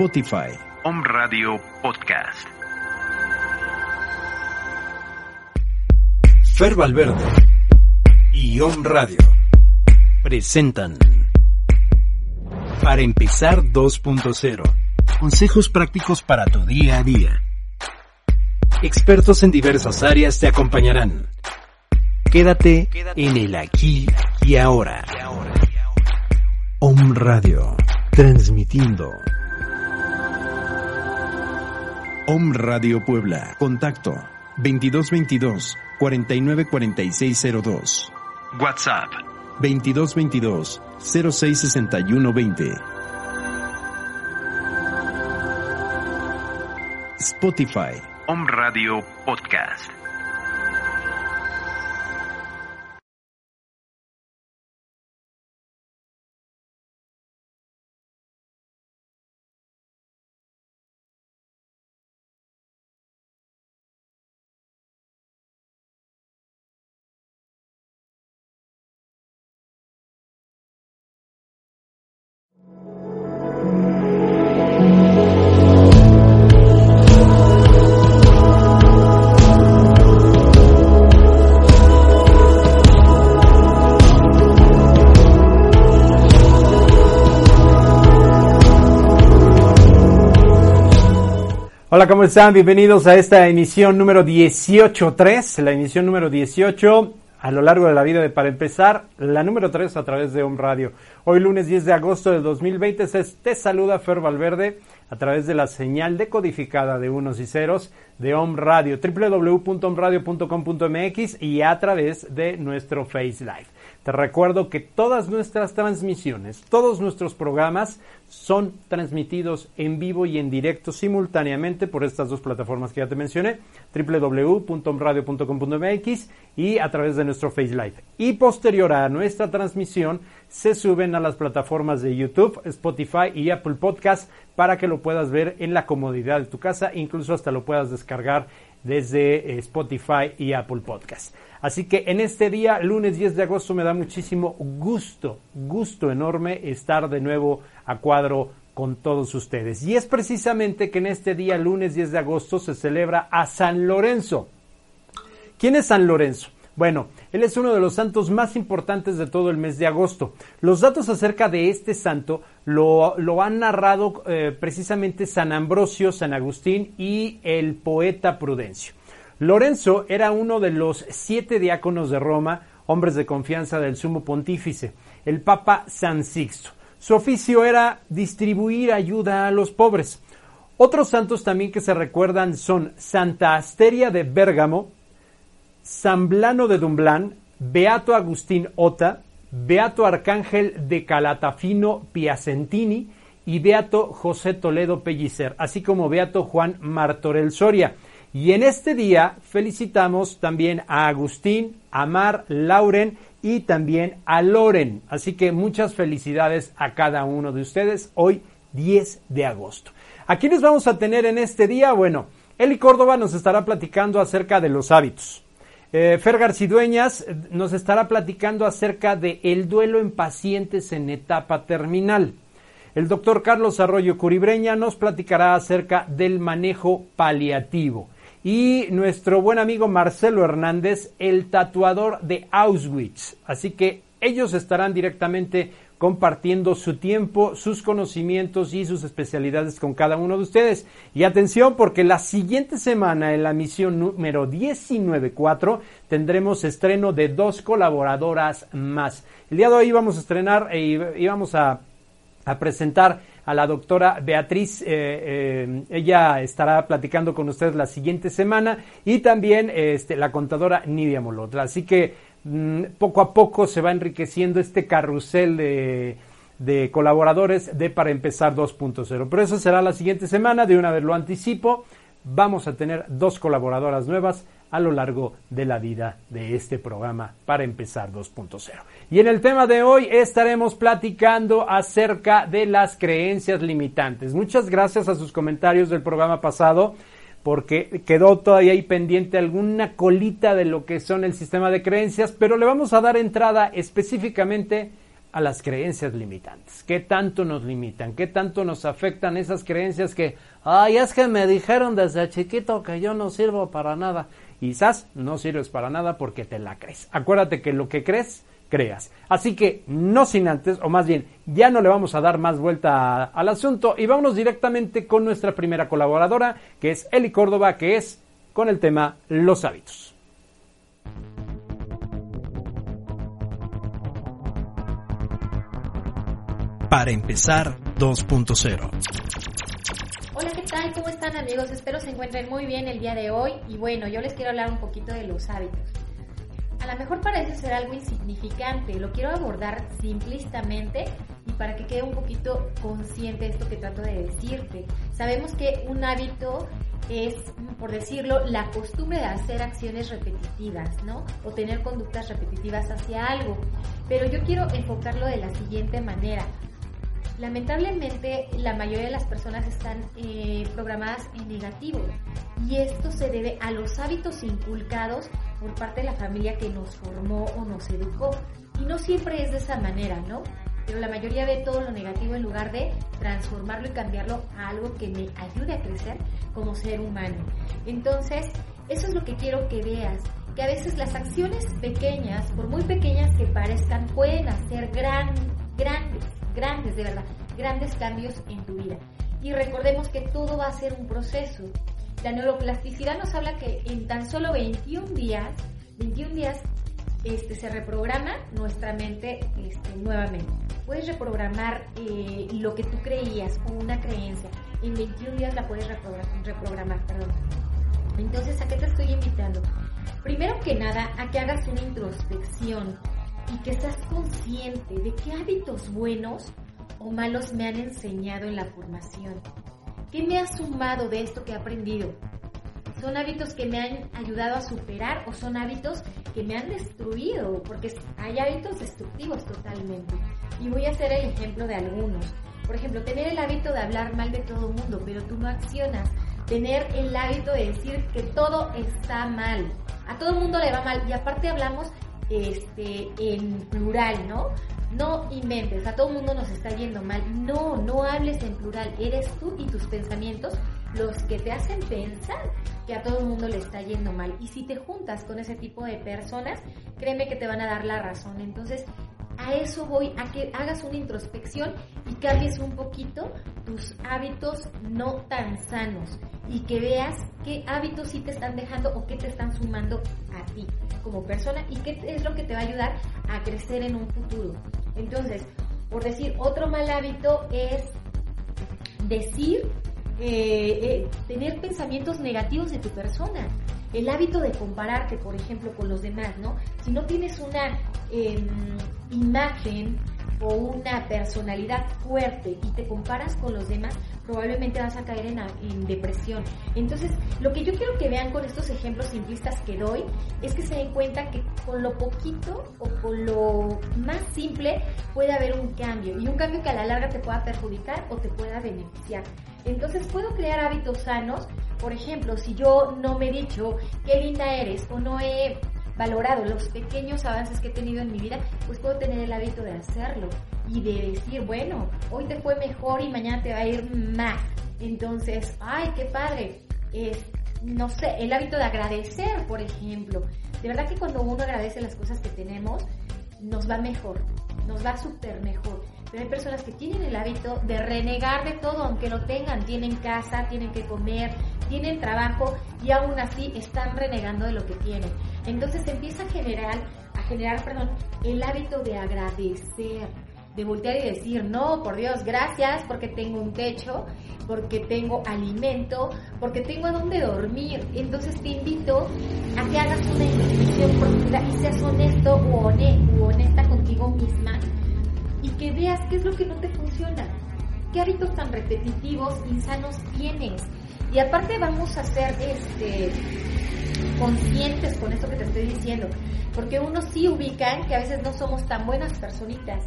Spotify. Om Radio Podcast. Fer Valverde y Om Radio presentan Para empezar 2.0. Consejos prácticos para tu día a día. Expertos en diversas áreas te acompañarán. Quédate en el aquí y ahora. Om Radio, transmitiendo. Om Radio Puebla. Contacto 2222 494602. WhatsApp 2222 066120. Spotify Om Radio Podcast. ¿Cómo están? Bienvenidos a esta emisión número 18.3, la emisión número 18 a lo largo de la vida de Para Empezar, la número 3 a través de Home Radio. Hoy lunes 10 de agosto de 2020 te saluda Fer Valverde a través de la señal decodificada de unos y ceros de Home Radio, www.omradio.com.mx y a través de nuestro Face Live. Te recuerdo que todas nuestras transmisiones, todos nuestros programas son transmitidos en vivo y en directo simultáneamente por estas dos plataformas que ya te mencioné, www.omradio.com.mx y a través de nuestro Face Live. Y posterior a nuestra transmisión se suben a las plataformas de YouTube, Spotify y Apple Podcast para que lo puedas ver en la comodidad de tu casa, incluso hasta lo puedas descargar desde eh, Spotify y Apple Podcast. Así que en este día, lunes 10 de agosto, me da muchísimo gusto, gusto enorme estar de nuevo a cuadro con todos ustedes. Y es precisamente que en este día, lunes 10 de agosto, se celebra a San Lorenzo. ¿Quién es San Lorenzo? Bueno, él es uno de los santos más importantes de todo el mes de agosto. Los datos acerca de este santo lo, lo han narrado eh, precisamente San Ambrosio, San Agustín y el poeta Prudencio. Lorenzo era uno de los siete diáconos de Roma, hombres de confianza del sumo pontífice, el Papa San Sixto. Su oficio era distribuir ayuda a los pobres. Otros santos también que se recuerdan son Santa Asteria de Bérgamo, San Blano de Dumblán, Beato Agustín Ota, Beato Arcángel de Calatafino Piacentini y Beato José Toledo Pellicer, así como Beato Juan Martorell Soria. Y en este día felicitamos también a Agustín, a Mar, Lauren y también a Loren. Así que muchas felicidades a cada uno de ustedes hoy 10 de agosto. ¿A quiénes vamos a tener en este día? Bueno, Eli Córdoba nos estará platicando acerca de los hábitos. Eh, Fer Garcidueñas nos estará platicando acerca de el duelo en pacientes en etapa terminal. El doctor Carlos Arroyo Curibreña nos platicará acerca del manejo paliativo y nuestro buen amigo Marcelo Hernández, el tatuador de Auschwitz. Así que ellos estarán directamente compartiendo su tiempo, sus conocimientos y sus especialidades con cada uno de ustedes. Y atención porque la siguiente semana en la misión número 194 tendremos estreno de dos colaboradoras más. El día de hoy vamos a estrenar e íbamos a, presentar a la doctora Beatriz. Eh, eh, ella estará platicando con ustedes la siguiente semana y también este, la contadora Nidia Molotla. Así que poco a poco se va enriqueciendo este carrusel de, de colaboradores de Para Empezar 2.0. Pero eso será la siguiente semana, de una vez lo anticipo. Vamos a tener dos colaboradoras nuevas a lo largo de la vida de este programa para empezar 2.0. Y en el tema de hoy estaremos platicando acerca de las creencias limitantes. Muchas gracias a sus comentarios del programa pasado porque quedó todavía ahí pendiente alguna colita de lo que son el sistema de creencias, pero le vamos a dar entrada específicamente a las creencias limitantes. ¿Qué tanto nos limitan? ¿Qué tanto nos afectan esas creencias que, ay, es que me dijeron desde chiquito que yo no sirvo para nada? Quizás no sirves para nada porque te la crees. Acuérdate que lo que crees, creas. Así que no sin antes, o más bien, ya no le vamos a dar más vuelta al asunto y vámonos directamente con nuestra primera colaboradora, que es Eli Córdoba, que es con el tema los hábitos. Para empezar 2.0. Hola, ¿qué tal? ¿Cómo están amigos? Espero se encuentren muy bien el día de hoy y bueno, yo les quiero hablar un poquito de los hábitos. A lo mejor parece ser algo insignificante, lo quiero abordar simplistamente y para que quede un poquito consciente esto que trato de decirte. Sabemos que un hábito es, por decirlo, la costumbre de hacer acciones repetitivas, ¿no? O tener conductas repetitivas hacia algo. Pero yo quiero enfocarlo de la siguiente manera. Lamentablemente la mayoría de las personas están eh, programadas en negativo y esto se debe a los hábitos inculcados por parte de la familia que nos formó o nos educó. Y no siempre es de esa manera, ¿no? Pero la mayoría ve todo lo negativo en lugar de transformarlo y cambiarlo a algo que me ayude a crecer como ser humano. Entonces, eso es lo que quiero que veas, que a veces las acciones pequeñas, por muy pequeñas que parezcan, pueden hacer gran, grandes grandes, de verdad, grandes cambios en tu vida. Y recordemos que todo va a ser un proceso. La neuroplasticidad nos habla que en tan solo 21 días, 21 días este, se reprograma nuestra mente este, nuevamente. Puedes reprogramar eh, lo que tú creías o una creencia. En 21 días la puedes reprogramar, reprogramar perdón. Entonces, ¿a qué te estoy invitando? Primero que nada, a que hagas una introspección y que estás consciente de qué hábitos buenos o malos me han enseñado en la formación. ¿Qué me ha sumado de esto que he aprendido? ¿Son hábitos que me han ayudado a superar o son hábitos que me han destruido? Porque hay hábitos destructivos totalmente. Y voy a hacer el ejemplo de algunos. Por ejemplo, tener el hábito de hablar mal de todo el mundo, pero tú no accionas. Tener el hábito de decir que todo está mal. A todo el mundo le va mal. Y aparte hablamos este, en plural, ¿no? No inventes, a todo el mundo nos está yendo mal. No, no hables en plural. Eres tú y tus pensamientos los que te hacen pensar que a todo el mundo le está yendo mal. Y si te juntas con ese tipo de personas, créeme que te van a dar la razón. Entonces, a eso voy, a que hagas una introspección y cambies un poquito tus hábitos no tan sanos y que veas qué hábitos sí te están dejando o qué te están sumando a ti como persona y qué es lo que te va a ayudar a crecer en un futuro. Entonces, por decir, otro mal hábito es decir, eh, eh, tener pensamientos negativos de tu persona. El hábito de compararte, por ejemplo, con los demás, ¿no? Si no tienes una em, imagen o una personalidad fuerte y te comparas con los demás, probablemente vas a caer en, depresión. Entonces, lo que yo quiero que vean con estos ejemplos simplistas que doy es que se den cuenta que con lo poquito o con lo más simple puede haber un cambio y un cambio que a la larga te pueda perjudicar o te pueda beneficiar. Entonces, puedo crear hábitos sanos. Por ejemplo, si yo no me he dicho qué linda eres o no he valorado los pequeños avances que he tenido en mi vida, pues puedo tener el hábito de hacerlo y de decir, bueno, hoy te fue mejor y mañana te va a ir más. Entonces, ay, qué padre. No sé, el hábito de agradecer, por ejemplo. De verdad que cuando uno agradece las cosas que tenemos, nos va mejor, nos va súper mejor. Pero hay personas que tienen el hábito de renegar de todo, aunque lo tengan, tienen casa, tienen que comer, tienen trabajo y aún así están renegando de lo que tienen. Entonces empieza a generar, a generar, perdón, el hábito de agradecer de voltear y decir, no, por Dios, gracias porque tengo un techo, porque tengo alimento, porque tengo a dónde dormir. Entonces te invito a que hagas una introspección profunda y seas honesto o, honesta contigo misma que veas qué es lo que no te funciona, qué hábitos tan repetitivos, insanos tienes. Y aparte vamos a ser este, conscientes con esto que te estoy diciendo, porque uno sí ubica que a veces no somos tan buenas personitas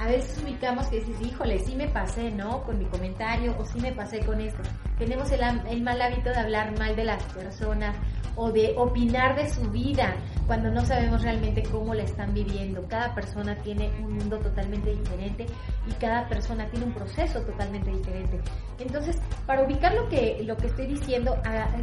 a veces ubicamos que dices, híjole, sí me pasé, ¿no? Con mi comentario o sí me pasé con esto. Tenemos el, el mal hábito de hablar mal de las personas o de opinar de su vida cuando no sabemos realmente cómo la están viviendo. Cada persona tiene un mundo totalmente diferente y cada persona tiene un proceso totalmente diferente. Entonces, para ubicar lo que, lo que estoy diciendo,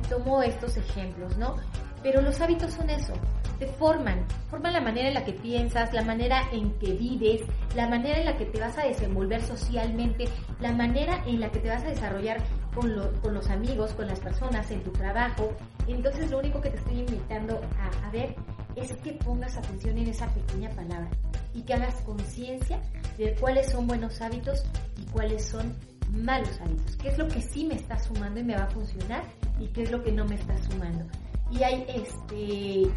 tomo estos ejemplos, ¿no? Pero los hábitos son eso, te forman, forman la manera en la que piensas, la manera en que vives, la manera en la que te vas a desenvolver socialmente, la manera en la que te vas a desarrollar con, los amigos, con las personas, en tu trabajo. Entonces lo único que te estoy invitando a ver es que pongas atención en esa pequeña palabra y que hagas conciencia de cuáles son buenos hábitos y cuáles son malos hábitos, qué es lo que sí me está sumando y me va a funcionar y qué es lo que no me está sumando y ahí, este,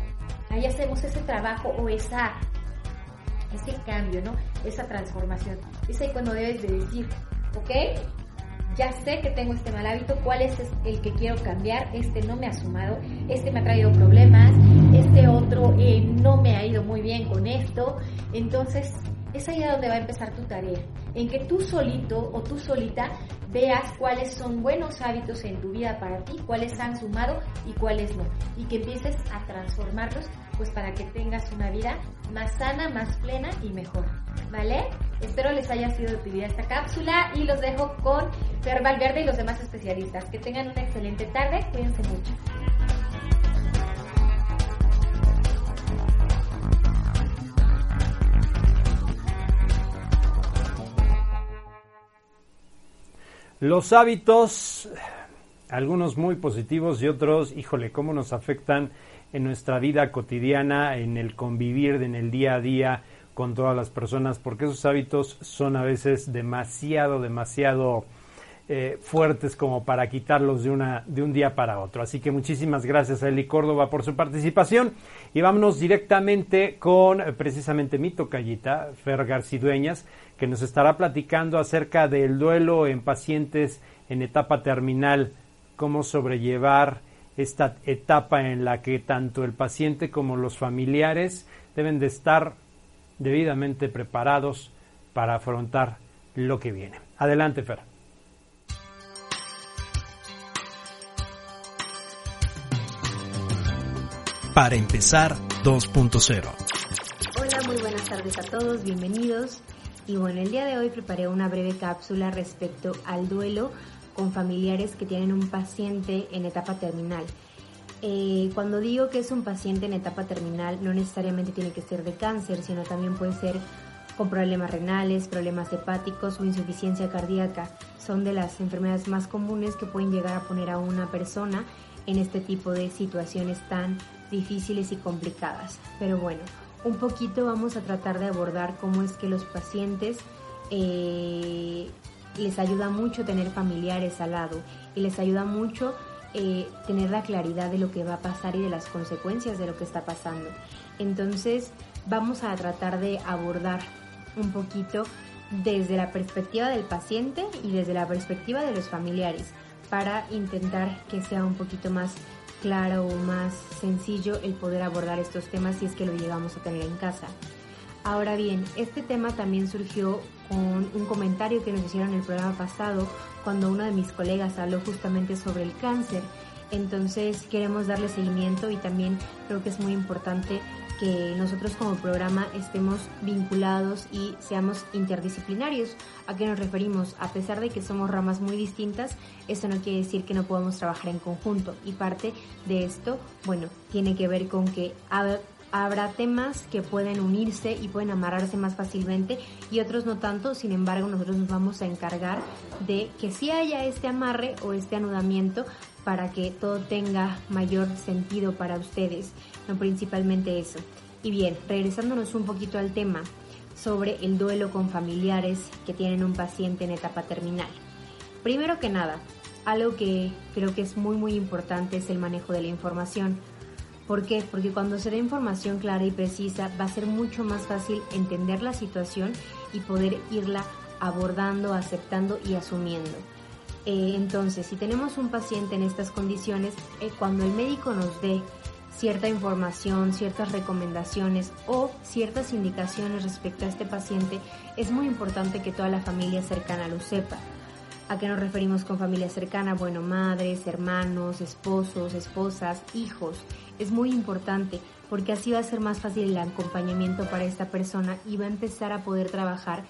ahí hacemos ese trabajo o esa, ese cambio, ¿no? Esa transformación. Es ahí cuando debes de decir, ok, ya sé que tengo este mal hábito, cuál es el que quiero cambiar, este no me ha sumado, este me ha traído problemas, este otro eh, no me ha ido muy bien con esto, entonces es ahí donde va a empezar tu tarea, en que tú solito o tú solita veas cuáles son buenos hábitos en tu vida para ti, cuáles han sumado y cuáles no, y que empieces a transformarlos pues para que tengas una vida más sana, más plena y mejor, ¿vale? Espero les haya sido de utilidad esta cápsula y los dejo con Fer Valverde y los demás especialistas. Que tengan una excelente tarde, cuídense mucho. Los hábitos, algunos muy positivos y otros, híjole, cómo nos afectan en nuestra vida cotidiana, en el convivir, en el día a día con todas las personas, porque esos hábitos son a veces demasiado, demasiado eh, fuertes como para quitarlos de, una, de un día para otro. Así que muchísimas gracias a Eli Córdoba por su participación y vámonos directamente con eh, precisamente mi tocallita, Fer Garcidueñas, que nos estará platicando acerca del duelo en pacientes en etapa terminal, cómo sobrellevar esta etapa en la que tanto el paciente como los familiares deben de estar debidamente preparados para afrontar lo que viene. Adelante, Fer. Para empezar 2.0. Hola, muy buenas tardes a todos, bienvenidos. Y bueno, el día de hoy preparé una breve cápsula respecto al duelo con familiares que tienen un paciente en etapa terminal. Eh, cuando digo que es un paciente en etapa terminal, no necesariamente tiene que ser de cáncer, sino también puede ser con problemas renales, problemas hepáticos o insuficiencia cardíaca. Son de las enfermedades más comunes que pueden llegar a poner a una persona en este tipo de situaciones tan difíciles y complicadas. Pero bueno, un poquito vamos a tratar de abordar cómo es que los pacientes eh, les ayuda mucho tener familiares al lado y les ayuda mucho eh, tener la claridad de lo que va a pasar y de las consecuencias de lo que está pasando. Entonces vamos a tratar de abordar un poquito desde la perspectiva del paciente y desde la perspectiva de los familiares para intentar que sea un poquito más claro o más sencillo el poder abordar estos temas si es que lo llegamos a tener en casa. Ahora bien, este tema también surgió con un comentario que nos hicieron en el programa pasado cuando uno de mis colegas habló justamente sobre el cáncer. Entonces queremos darle seguimiento y también creo que es muy importante que nosotros como programa estemos vinculados y seamos interdisciplinarios. ¿A qué nos referimos? A pesar de que somos ramas muy distintas, eso no quiere decir que no podamos trabajar en conjunto. Y parte de esto, bueno, tiene que ver con que habrá temas que pueden unirse y pueden amarrarse más fácilmente y otros no tanto, sin embargo nosotros nos vamos a encargar de que sí haya este amarre o este anudamiento para que todo tenga mayor sentido para ustedes, no principalmente eso. Y bien, regresándonos un poquito al tema sobre el duelo con familiares que tienen un paciente en etapa terminal. Primero que nada, algo que creo que es muy muy importante es el manejo de la información. ¿Por qué? Porque cuando se da información clara y precisa va a ser mucho más fácil entender la situación y poder irla abordando, aceptando y asumiendo. Eh, entonces, si tenemos un paciente en estas condiciones, eh, cuando el médico nos dé cierta información, ciertas recomendaciones o ciertas indicaciones respecto a este paciente, es muy importante que toda la familia cercana lo sepa. ¿A qué nos referimos con familia cercana? Bueno, madres, hermanos, esposos, esposas, hijos. Es muy importante porque así va a ser más fácil el acompañamiento para esta persona y va a empezar a poder trabajar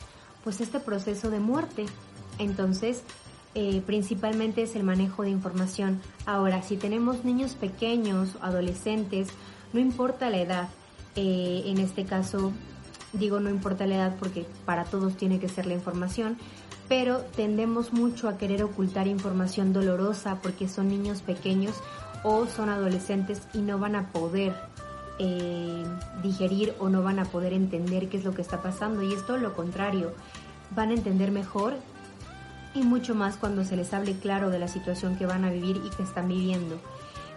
pues este proceso de muerte. Entonces, eh, principalmente es el manejo de información. Ahora, si tenemos niños pequeños, adolescentes, no importa la edad, eh, en este caso digo no importa la edad porque para todos tiene que ser la información, pero tendemos mucho a querer ocultar información dolorosa porque son niños pequeños o son adolescentes y no van a poder eh, digerir o no van a poder entender qué es lo que está pasando y es todo lo contrario, van a entender mejor y mucho más cuando se les hable claro de la situación que van a vivir y que están viviendo.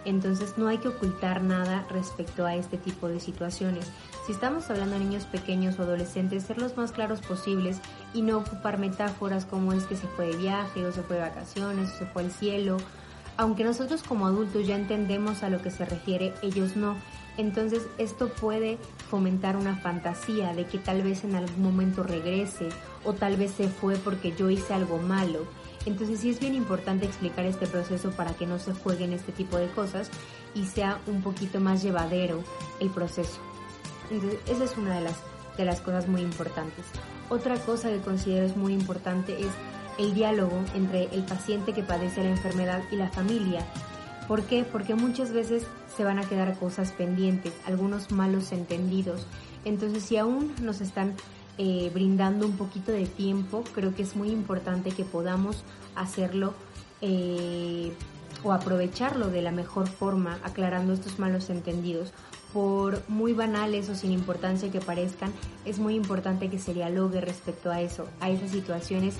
Entonces no hay que ocultar nada respecto a este tipo de situaciones. Si estamos hablando de niños pequeños o adolescentes, ser los más claros posibles y no ocupar metáforas como es que se fue de viaje o se fue de vacaciones o se fue al cielo. Aunque nosotros como adultos ya entendemos a lo que se refiere, ellos no. Entonces esto puede fomentar una fantasía de que tal vez en algún momento regrese o tal vez se fue porque yo hice algo malo. Entonces sí es bien importante explicar este proceso para que no se jueguen este tipo de cosas y sea un poquito más llevadero el proceso. Entonces esa es una de las, de las cosas muy importantes. Otra cosa que considero es muy importante es el diálogo entre el paciente que padece la enfermedad y la familia. ¿Por qué? Porque muchas veces se van a quedar cosas pendientes, algunos malos entendidos. Entonces, si aún nos están eh, brindando un poquito de tiempo, creo que es muy importante que podamos hacerlo eh, o aprovecharlo de la mejor forma, aclarando estos malos entendidos. Por muy banales o sin importancia que parezcan, es muy importante que se dialogue respecto a eso, a esas situaciones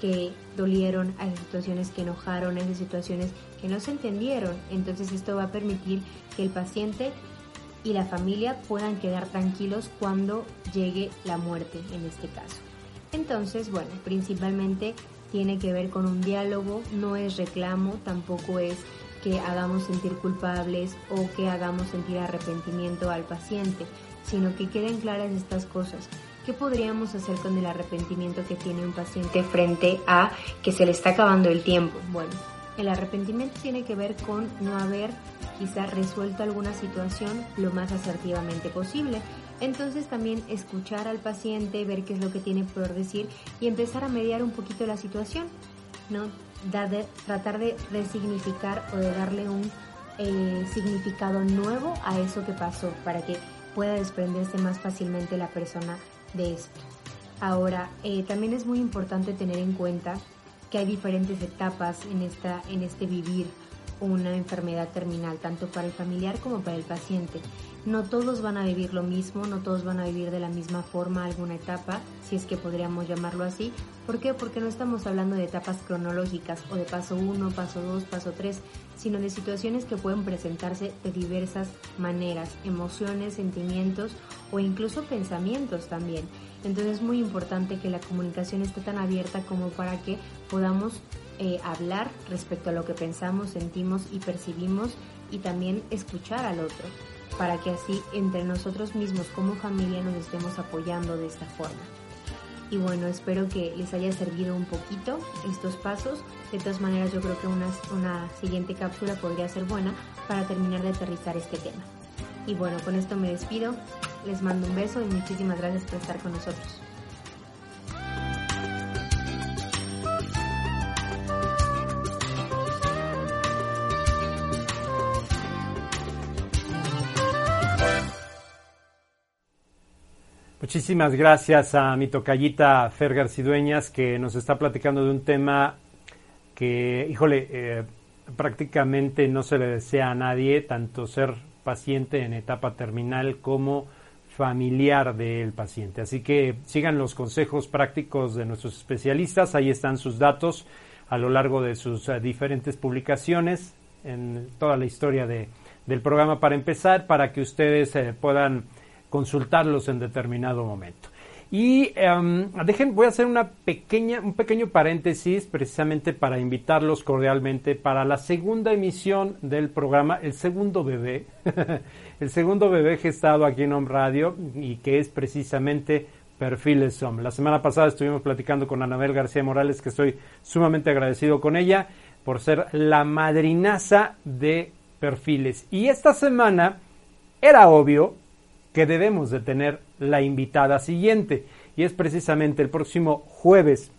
que dolieron, a esas situaciones que enojaron, a esas situaciones que no se entendieron. Entonces esto va a permitir que el paciente y la familia puedan quedar tranquilos cuando llegue la muerte en este caso. Entonces, bueno, principalmente tiene que ver con un diálogo, no es reclamo, tampoco es que hagamos sentir culpables o que hagamos sentir arrepentimiento al paciente, sino que queden claras estas cosas. ¿Qué podríamos hacer con el arrepentimiento que tiene un paciente frente a que se le está acabando el tiempo? Bueno, el arrepentimiento tiene que ver con no haber quizá resuelto alguna situación lo más asertivamente posible. Entonces también escuchar al paciente, ver qué es lo que tiene por decir y empezar a mediar un poquito la situación, ¿no? tratar de resignificar o de darle un eh, significado nuevo a eso que pasó para que pueda desprenderse más fácilmente la persona de esto. Ahora, eh, también es muy importante tener en cuenta que hay diferentes etapas en, esta, en este vivir una enfermedad terminal, tanto para el familiar como para el paciente. No todos van a vivir lo mismo, no todos van a vivir de la misma forma alguna etapa, si es que podríamos llamarlo así. ¿Por qué? Porque no estamos hablando de etapas cronológicas o de paso 1, paso 2, paso 3, sino de situaciones que pueden presentarse de diversas maneras, emociones, sentimientos o incluso pensamientos también. Entonces es muy importante que la comunicación esté tan abierta como para que podamos eh, hablar respecto a lo que pensamos, sentimos y percibimos y también escuchar al otro, para que así entre nosotros mismos como familia nos estemos apoyando de esta forma. Y bueno, espero que les haya servido un poquito estos pasos. De todas maneras, yo creo que una, una siguiente cápsula podría ser buena para terminar de aterrizar este tema. Y bueno, con esto me despido. Les mando un beso y muchísimas gracias por estar con nosotros. Muchísimas gracias a mi tocallita Fer Garcidueñas que nos está platicando de un tema que, híjole, eh, prácticamente no se le desea a nadie, tanto ser paciente en etapa terminal como familiar del paciente. Así que sigan los consejos prácticos de nuestros especialistas, ahí están sus datos a lo largo de sus eh, diferentes publicaciones en toda la historia de, del programa para empezar, para que ustedes eh, puedan consultarlos en determinado momento. Y em, dejen, voy a hacer una pequeña, un pequeño paréntesis precisamente para invitarlos cordialmente para la segunda emisión del programa, el segundo bebé, el segundo bebé gestado aquí en Home Radio y que es precisamente Perfiles Som. La semana pasada estuvimos platicando con Anabel García Morales, que estoy sumamente agradecido con ella por ser la madrinaza de Perfiles. Y esta semana era obvio que debemos de tener la invitada siguiente y es precisamente el próximo jueves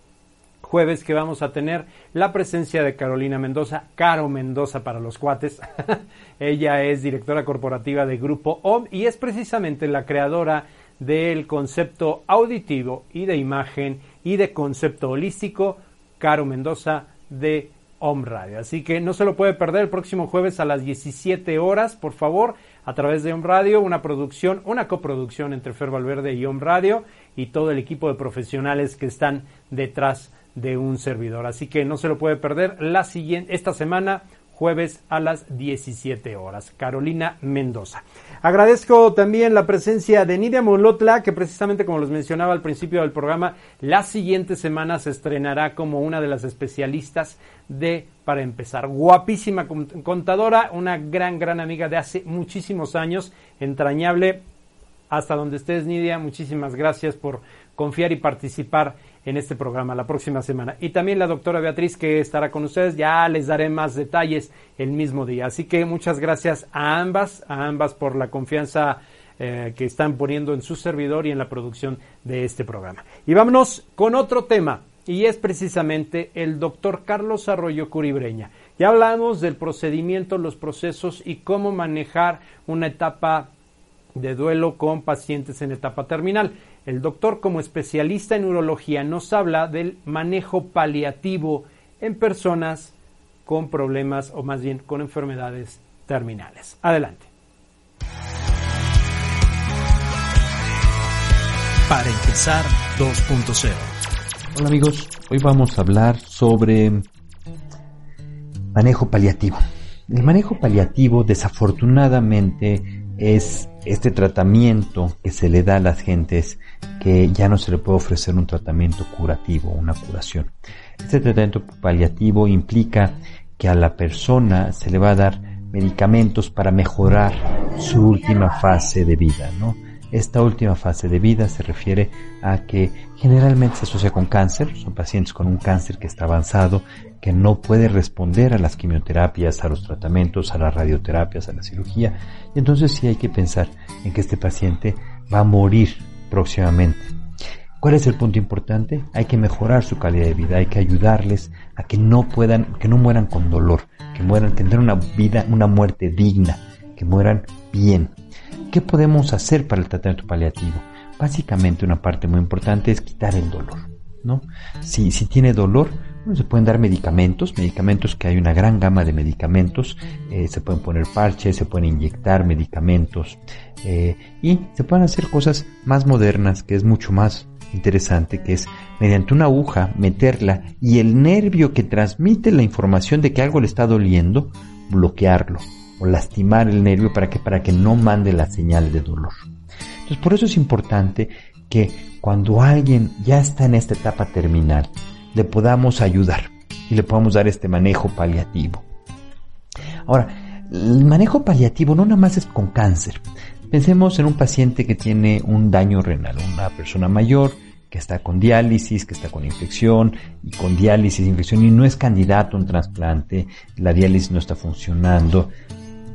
jueves que vamos a tener la presencia de Carolina Mendoza, Caro Mendoza para los cuates. Ella es directora corporativa de Grupo OM y es precisamente la creadora del concepto auditivo y de imagen y de concepto holístico, Caro Mendoza de OM Radio. Así que no se lo puede perder el próximo jueves a las 17 horas, por favor a través de Om Radio, una producción, una coproducción entre Fer Valverde y Om Radio y todo el equipo de profesionales que están detrás de un servidor. Así que no se lo puede perder la siguiente, esta semana, jueves a las 17 horas. Carolina Mendoza. Agradezco también la presencia de Nidia Molotla, que precisamente como les mencionaba al principio del programa, la siguiente semana se estrenará como una de las especialistas de Para empezar. Guapísima contadora, una gran, gran amiga de hace muchísimos años, entrañable. Hasta donde estés, Nidia, muchísimas gracias por confiar y participar en este programa la próxima semana. Y también la doctora Beatriz que estará con ustedes, ya les daré más detalles el mismo día. Así que muchas gracias a ambas, a ambas por la confianza eh, que están poniendo en su servidor y en la producción de este programa. Y vámonos con otro tema, y es precisamente el doctor Carlos Arroyo Curibreña. Ya hablamos del procedimiento, los procesos y cómo manejar una etapa de duelo con pacientes en etapa terminal. El doctor, como especialista en urología, nos habla del manejo paliativo en personas con problemas o más bien con enfermedades terminales. Adelante. Para empezar 2.0. Hola amigos, hoy vamos a hablar sobre manejo paliativo. El manejo paliativo desafortunadamente es este tratamiento que se le da a las gentes que ya no se le puede ofrecer un tratamiento curativo, una curación. Este tratamiento paliativo implica que a la persona se le va a dar medicamentos para mejorar su última fase de vida, ¿no? Esta última fase de vida se refiere a que generalmente se asocia con cáncer, son pacientes con un cáncer que está avanzado, que no puede responder a las quimioterapias, a los tratamientos, a las radioterapias, a la cirugía, y entonces sí hay que pensar en que este paciente va a morir próximamente. ¿Cuál es el punto importante? Hay que mejorar su calidad de vida, hay que ayudarles a que no puedan, que no mueran con dolor, que mueran, tener una vida, una muerte digna, que mueran bien. ¿Qué podemos hacer para el tratamiento paliativo? Básicamente una parte muy importante es quitar el dolor, ¿no? Si, si tiene dolor, se pueden dar medicamentos, medicamentos que hay una gran gama de medicamentos, eh, se pueden poner parches, se pueden inyectar medicamentos eh, y se pueden hacer cosas más modernas que es mucho más interesante, que es mediante una aguja meterla y el nervio que transmite la información de que algo le está doliendo, bloquearlo o lastimar el nervio para que, para que no mande la señal de dolor. Entonces, por eso es importante que cuando alguien ya está en esta etapa terminal, le podamos ayudar y le podamos dar este manejo paliativo. Ahora, el manejo paliativo no nada más es con cáncer. Pensemos en un paciente que tiene un daño renal, una persona mayor que está con diálisis, que está con infección y con diálisis, infección y no es candidato a un trasplante, la diálisis no está funcionando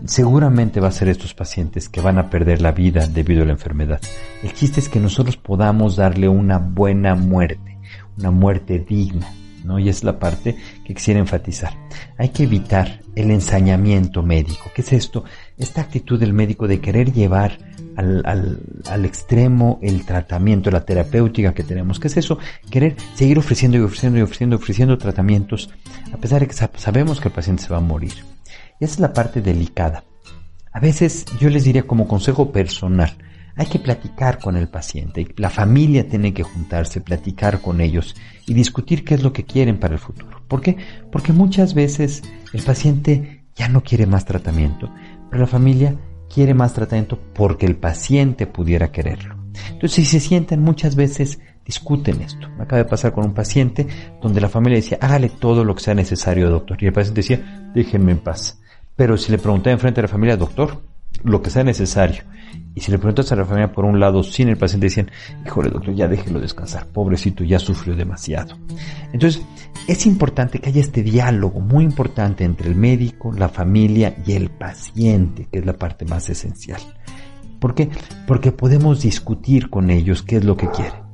seguramente va a ser estos pacientes que van a perder la vida debido a la enfermedad. El chiste es que nosotros podamos darle una buena muerte, una muerte digna, ¿no? Y es la parte que quisiera enfatizar. Hay que evitar el ensañamiento médico. ¿Qué es esto? Esta actitud del médico de querer llevar al, al, al, extremo el tratamiento, la terapéutica que tenemos. ¿Qué es eso? Querer seguir ofreciendo y ofreciendo y ofreciendo, ofreciendo tratamientos, a pesar de que sabemos que el paciente se va a morir. Y esa es la parte delicada. A veces yo les diría como consejo personal, hay que platicar con el paciente, la familia tiene que juntarse, platicar con ellos y discutir qué es lo que quieren para el futuro. ¿Por qué? Porque muchas veces el paciente ya no quiere más tratamiento, pero la familia quiere más tratamiento porque el paciente pudiera quererlo. Entonces, si se sientan muchas veces, discuten esto. Me acaba de pasar con un paciente donde la familia decía, hágale todo lo que sea necesario, doctor. Y el paciente decía, déjenme en paz. Pero si le preguntaba enfrente de la familia, doctor, lo que sea necesario. Y si le preguntas a la familia por un lado, sin el paciente decían, híjole doctor, ya déjelo descansar, pobrecito, ya sufrió demasiado. Entonces, es importante que haya este diálogo muy importante entre el médico, la familia y el paciente, que es la parte más esencial. ¿Por qué? Porque podemos discutir con ellos qué es lo que quieren.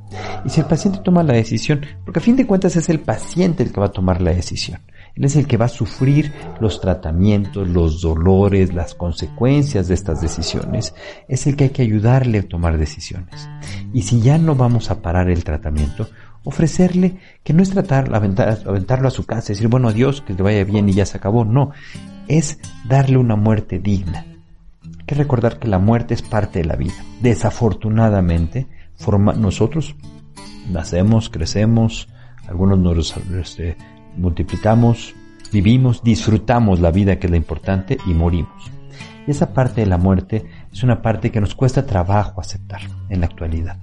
Y si el paciente toma la decisión, porque a fin de cuentas es el paciente el que va a tomar la decisión. Él es el que va a sufrir los tratamientos, los dolores, las consecuencias de estas decisiones. Es el que hay que ayudarle a tomar decisiones. Y si ya no vamos a parar el tratamiento, ofrecerle que no es tratar, aventarlo a su casa decir, bueno, adiós, que le vaya bien y ya se acabó. No, es darle una muerte digna. Hay que recordar que la muerte es parte de la vida. Desafortunadamente, forma, nosotros nacemos, crecemos, algunos nos este, multiplicamos, vivimos, disfrutamos la vida que es la importante y morimos. Y esa parte de la muerte es una parte que nos cuesta trabajo aceptar en la actualidad.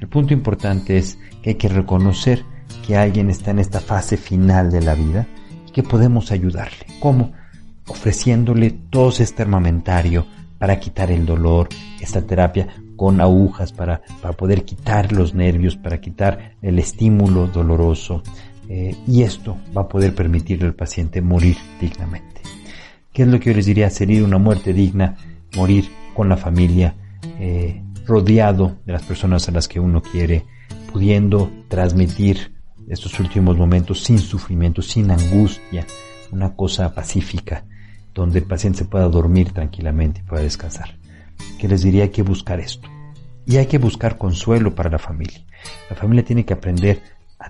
El punto importante es que hay que reconocer que alguien está en esta fase final de la vida y que podemos ayudarle. ¿Cómo? Ofreciéndole todo este armamentario para quitar el dolor, esta terapia con agujas para, para poder quitar los nervios, para quitar el estímulo doloroso, eh, y esto va a poder permitirle al paciente morir dignamente. ¿Qué es lo que yo les diría? Sería una muerte digna, morir con la familia, eh, rodeado de las personas a las que uno quiere, pudiendo transmitir estos últimos momentos sin sufrimiento, sin angustia, una cosa pacífica, donde el paciente se pueda dormir tranquilamente y pueda descansar. ¿Qué les diría? Hay que buscar esto. Y hay que buscar consuelo para la familia. La familia tiene que aprender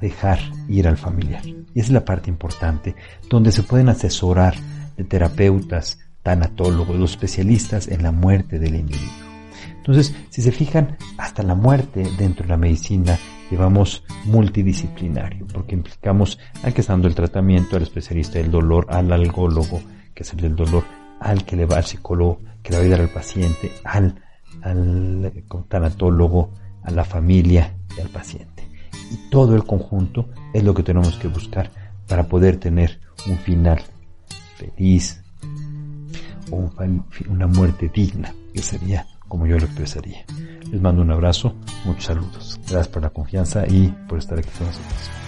dejar ir al familiar. Y es la parte importante, donde se pueden asesorar de terapeutas, tanatólogos, los especialistas en la muerte del individuo. Entonces, si se fijan, hasta la muerte dentro de la medicina llevamos multidisciplinario, porque implicamos al que está dando el tratamiento, al especialista del dolor, al algólogo, que es el del dolor, al que le va al psicólogo, que le va a ayudar al paciente, al, al tanatólogo, a la familia y al paciente y todo el conjunto es lo que tenemos que buscar para poder tener un final feliz o una muerte digna, que sería como yo lo expresaría. Les mando un abrazo, muchos saludos. Gracias por la confianza y por estar aquí con nosotros.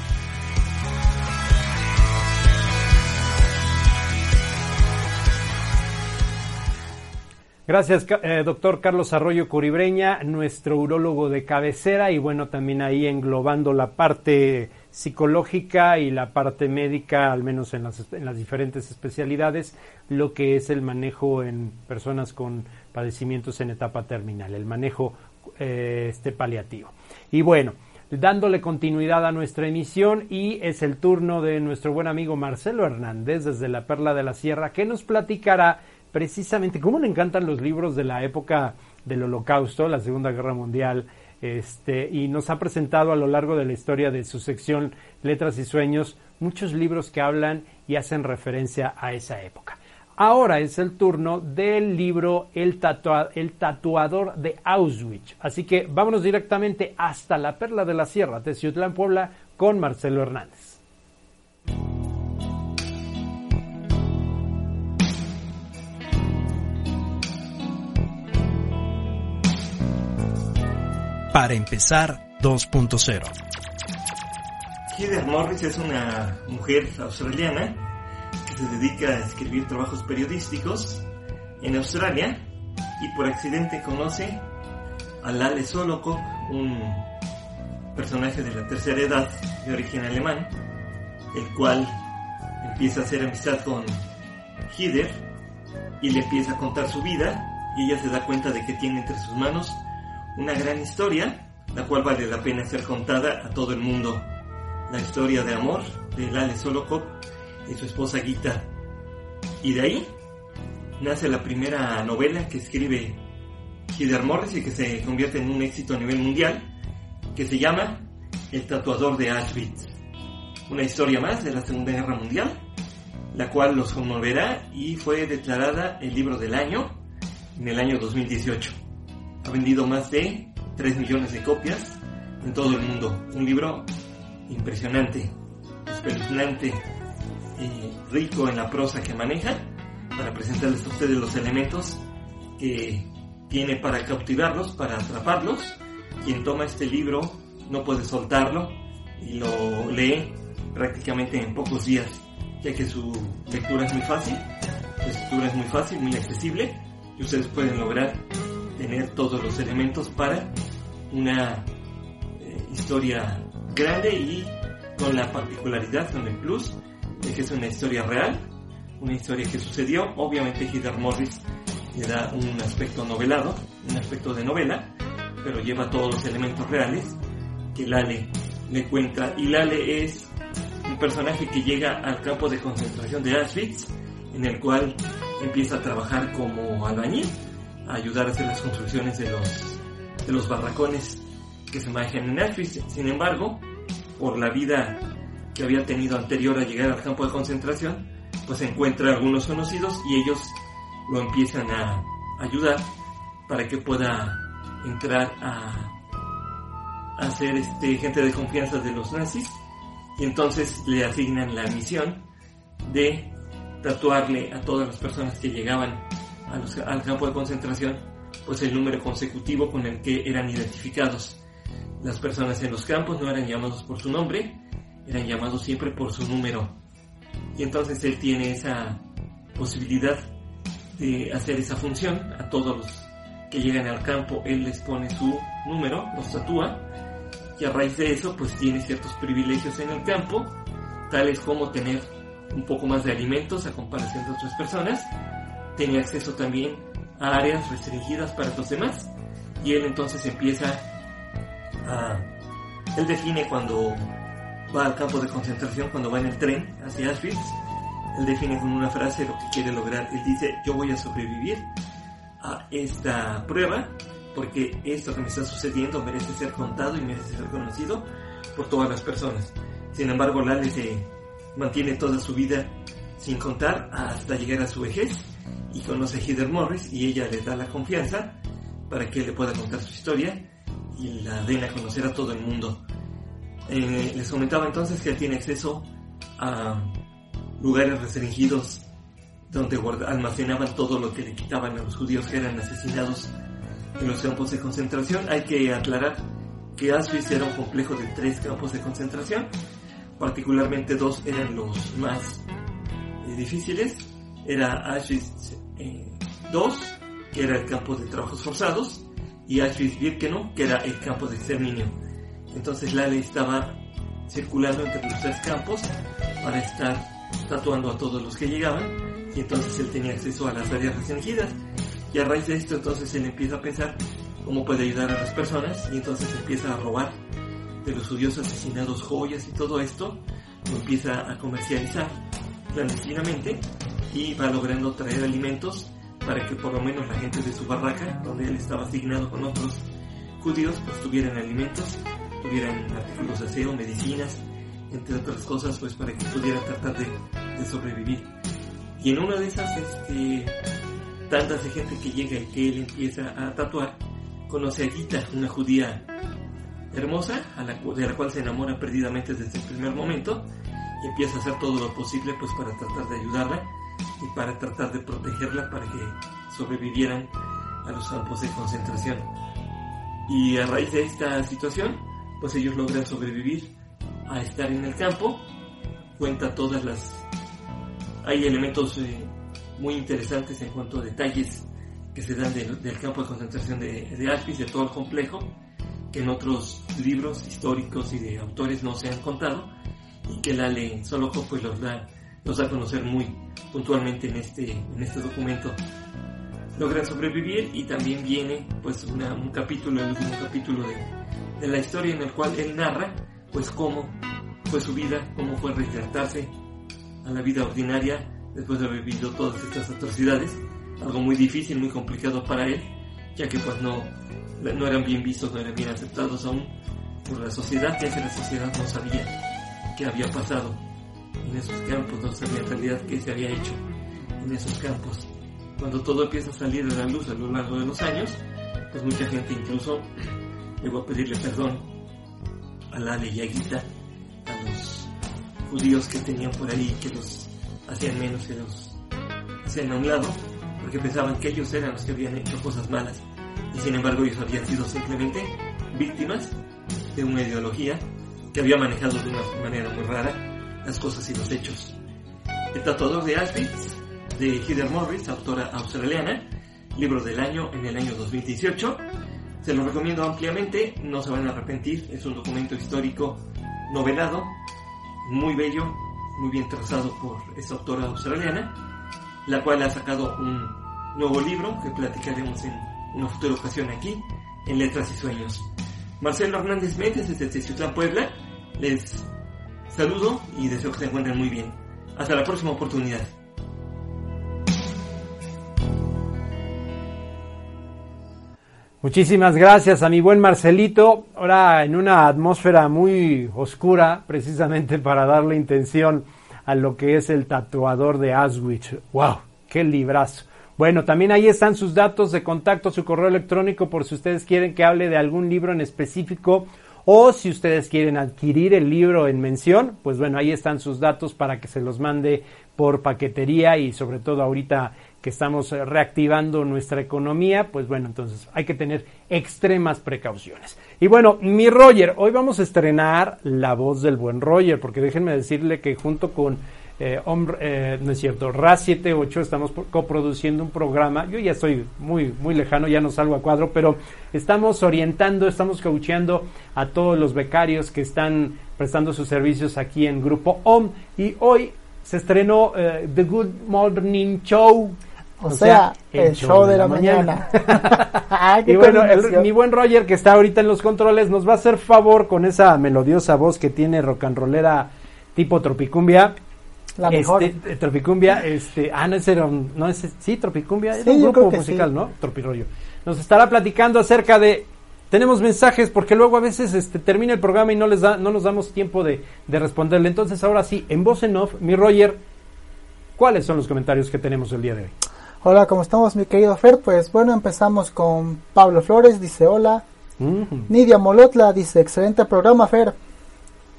Gracias, eh, doctor Carlos Arroyo Curibreña, nuestro urólogo de cabecera y bueno, también ahí englobando la parte psicológica y la parte médica, al menos en las, en las diferentes especialidades, lo que es el manejo en personas con padecimientos en etapa terminal, el manejo eh, este paliativo. Y bueno, dándole continuidad a nuestra emisión y es el turno de nuestro buen amigo Marcelo Hernández desde la Perla de la Sierra que nos platicará precisamente, cómo le encantan los libros de la época del Holocausto, la Segunda Guerra Mundial, este, y nos ha presentado a lo largo de la historia de su sección Letras y Sueños muchos libros que hablan y hacen referencia a esa época. Ahora es el turno del libro El, el tatuador de Auschwitz. Así que vámonos directamente hasta la Perla de la Sierra, Teciutlán, Puebla, con Marcelo Hernández. Para empezar 2.0. Heather Morris es una mujer australiana que se dedica a escribir trabajos periodísticos en Australia y por accidente conoce a Lale Solokov, un personaje de la tercera edad de origen alemán, el cual empieza a hacer amistad con Heather y le empieza a contar su vida y ella se da cuenta de que tiene entre sus manos una gran historia, la cual vale la pena ser contada a todo el mundo. La historia de amor de Lale Solokov y su esposa Gita. Y de ahí nace la primera novela que escribe Heather Morris y que se convierte en un éxito a nivel mundial, que se llama El tatuador de Auschwitz. Una historia más de la Segunda Guerra Mundial, la cual los conmoverá y fue declarada el libro del año en el año 2018 ha vendido más de 3 millones de copias en todo el mundo. Un libro impresionante, espeluznante, rico en la prosa que maneja para presentarles a ustedes los elementos que tiene para cautivarlos, para atraparlos. Quien toma este libro no puede soltarlo y lo lee prácticamente en pocos días, ya que su lectura es muy fácil, su lectura es muy fácil, muy accesible y ustedes pueden lograr tener todos los elementos para una eh, historia grande y con la particularidad, con el plus de que es una historia real, una historia que sucedió. Obviamente Heather Morris le da un aspecto novelado, un aspecto de novela, pero lleva todos los elementos reales que Lale le cuenta. Y Lale es un personaje que llega al campo de concentración de Auschwitz, en el cual empieza a trabajar como albañil, a ayudar a hacer las construcciones de los, de los barracones que se manejan en Auschwitz. Sin embargo, por la vida que había tenido anterior a llegar al campo de concentración, pues encuentra algunos conocidos y ellos lo empiezan a ayudar para que pueda entrar a, a ser este, gente de confianza de los nazis y entonces le asignan la misión de tatuarle a todas las personas que llegaban al campo de concentración pues el número consecutivo con el que eran identificados. Las personas en los campos no eran llamados por su nombre, eran llamados siempre por su número. Y entonces él tiene esa posibilidad de hacer esa función a todos los que llegan al campo, él les pone su número, los tatúa, y a raíz de eso pues tiene ciertos privilegios en el campo, tales como tener un poco más de alimentos a comparación de otras personas, tenía acceso también a áreas restringidas para los demás, y él entonces empieza a... Él define cuando va al campo de concentración cuando va en el tren hacia Auschwitz. Él define con una frase lo que quiere lograr. Él dice, yo voy a sobrevivir a esta prueba porque esto que me está sucediendo merece ser contado y merece ser conocido por todas las personas. Sin embargo, Lale se mantiene toda su vida sin contar hasta llegar a su vejez y conoce a Heather Morris y ella le da la confianza para que le pueda contar su historia y la den a conocer a todo el mundo. Eh, les comentaba entonces que tiene acceso a lugares restringidos donde almacenaban todo lo que le quitaban a los judíos que eran asesinados en los campos de concentración. Hay que aclarar que Auschwitz era un complejo de tres campos de concentración, particularmente dos eran los más eh, difíciles. Era Auschwitz II, eh, que era el campo de trabajos forzados, y Auschwitz-Birkenau, que era el campo de exterminio. Entonces Lale estaba circulando entre los tres campos para estar tatuando a todos los que llegaban y entonces él tenía acceso a las áreas restringidas y a raíz de esto entonces él empieza a pensar cómo puede ayudar a las personas y entonces empieza a robar de los judíos asesinados joyas y todo esto lo empieza a comercializar clandestinamente y va logrando traer alimentos para que por lo menos la gente de su barraca donde él estaba asignado con otros judíos pues tuvieran alimentos tuvieran artículos de aseo, medicinas, entre otras cosas, pues para que pudieran tratar de, sobrevivir. Y en una de esas este, tantas de gente que llega y que él empieza a tatuar, conoce a Gita, una judía hermosa, a de la cual se enamora perdidamente desde el primer momento, y empieza a hacer todo lo posible pues para tratar de ayudarla y para tratar de protegerla para que sobrevivieran a los campos de concentración. Y a raíz de esta situación, pues ellos logran sobrevivir a estar en el campo. Cuenta todas las... Hay elementos eh, muy interesantes en cuanto a detalles que se dan del campo de concentración de, de Auschwitz, de todo el complejo, que en otros libros históricos y de autores no se han contado y que Lale solo pues los da, los da a conocer muy puntualmente en este, en este documento. Logran sobrevivir y también viene pues un capítulo, el último capítulo de, de la historia en el cual él narra pues cómo fue su vida, cómo fue reinsertarse a la vida ordinaria después de haber vivido todas estas atrocidades, algo muy difícil, muy complicado para él, ya que pues no, no eran bien vistos, no eran bien aceptados aún por la sociedad, ya que la sociedad no sabía qué había pasado en esos campos, no sabía en realidad qué se había hecho en esos campos. Cuando todo empieza a salir de la luz a lo largo de los años, pues mucha gente incluso llegó a pedirle perdón a la y a Gita, a los judíos que tenían por ahí, que los hacían menos, que los hacían a un lado, porque pensaban que ellos eran los que habían hecho cosas malas, y sin embargo ellos habían sido simplemente víctimas de una ideología que había manejado de una manera muy rara las cosas y los hechos. El tatuador de Auschwitz, de Heather Morris, autora australiana, libro del año en el año 2018. Se lo recomiendo ampliamente, no se van a arrepentir, es un documento histórico novelado, muy bello, muy bien trazado por esta autora australiana, la cual ha sacado un nuevo libro que platicaremos en una futura ocasión aquí, en Letras y Sueños. Marcelo Hernández Méndez desde Teciutlán, Puebla, les saludo y deseo que se encuentren muy bien. Hasta la próxima oportunidad. Muchísimas gracias a mi buen Marcelito. Ahora en una atmósfera muy oscura, precisamente para darle intención a lo que es el tatuador de Auschwitz. ¡Wow! ¡Qué librazo! Bueno, también ahí están sus datos de contacto, su correo electrónico por si ustedes quieren que hable de algún libro en específico o si ustedes quieren adquirir el libro en mención, pues bueno, ahí están sus datos para que se los mande por paquetería y sobre todo ahorita que estamos eh, reactivando nuestra economía, pues bueno, entonces hay que tener extremas precauciones. Y bueno, mi Roger, hoy vamos a estrenar La voz del buen Roger, porque déjenme decirle que junto con eh, hombre, eh, no es cierto, RA78 estamos coproduciendo un programa, yo ya estoy muy, muy lejano, ya no salgo a cuadro, pero estamos orientando, estamos coacheando a todos los becarios que están prestando sus servicios aquí en Grupo OM. Y hoy se estrenó The Good Morning Show. O, sea, el, show, de, la, mañana. Ah, y bueno, mi buen Roger, que está ahorita en los controles, nos va a hacer favor con esa melodiosa voz que tiene rock and rollera tipo tropicumbia. La mejor. Este, eh, tropicumbia, este, ah, no es, no es, sí, tropicumbia, es un grupo musical, ¿no? Tropirollo. Nos estará platicando acerca de tenemos mensajes porque luego a veces este, termina el programa y no les da, no nos damos tiempo de, de responderle. Entonces ahora sí, en voz en off, mi Roger, ¿cuáles son los comentarios que tenemos el día de hoy? Hola, ¿cómo estamos, mi querido Fer? Pues bueno, empezamos con Pablo Flores, dice hola. Nidia Molotla dice, excelente programa, Fer.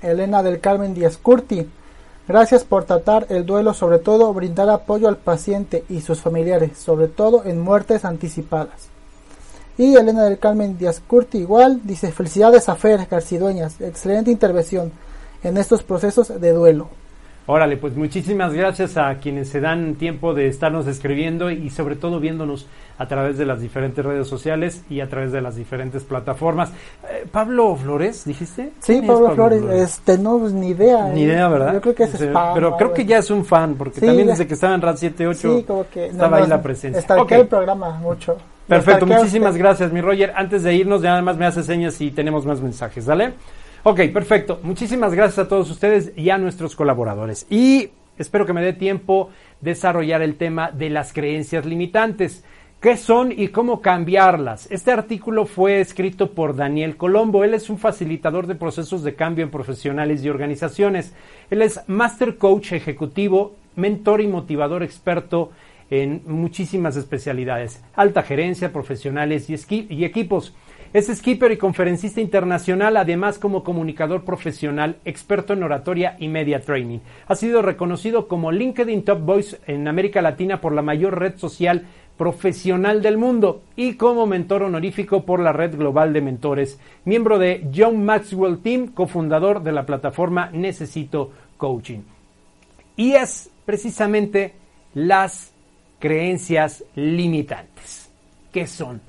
Elena del Carmen Díaz Curti, gracias por tratar el duelo, sobre todo brindar apoyo al paciente y sus familiares, sobre todo en muertes anticipadas. Y Elena del Carmen Díaz Curti igual dice, felicidades a Fer Garcidueñas, excelente intervención en estos procesos de duelo. Órale, pues muchísimas gracias a quienes se dan tiempo de estarnos escribiendo y sobre todo viéndonos a través de las diferentes redes sociales y a través de las diferentes plataformas. Eh, Pablo Flores, dijiste? Sí, Pablo, Flores, este no pues, ni idea. Ni idea, ¿verdad? Yo creo que es spam, Pero creo que ya es un fan porque también desde que estaba en RAD 78 sí, como que, estaba ahí la presencia. Está okay. el programa mucho. Perfecto, muchísimas gracias, mi Roger. Antes de irnos, ya además me hace señas y tenemos más mensajes, ¿dale? Ok, perfecto. Muchísimas gracias a todos ustedes y a nuestros colaboradores. Y espero que me dé tiempo desarrollar el tema de las creencias limitantes. ¿Qué son y cómo cambiarlas? Este artículo fue escrito por Daniel Colombo. Él es un facilitador de procesos de cambio en profesionales y organizaciones. Él es Master Coach ejecutivo, mentor y motivador experto en muchísimas especialidades, alta gerencia, profesionales y, y equipos. Es skipper y conferencista internacional, además como comunicador profesional, experto en oratoria y media training. Ha sido reconocido como LinkedIn Top Voice en América Latina por la mayor red social profesional del mundo y como mentor honorífico por la Red Global de Mentores, miembro de John Maxwell Team, cofundador de la plataforma Necesito Coaching. Y es precisamente las creencias limitantes. ¿Qué son?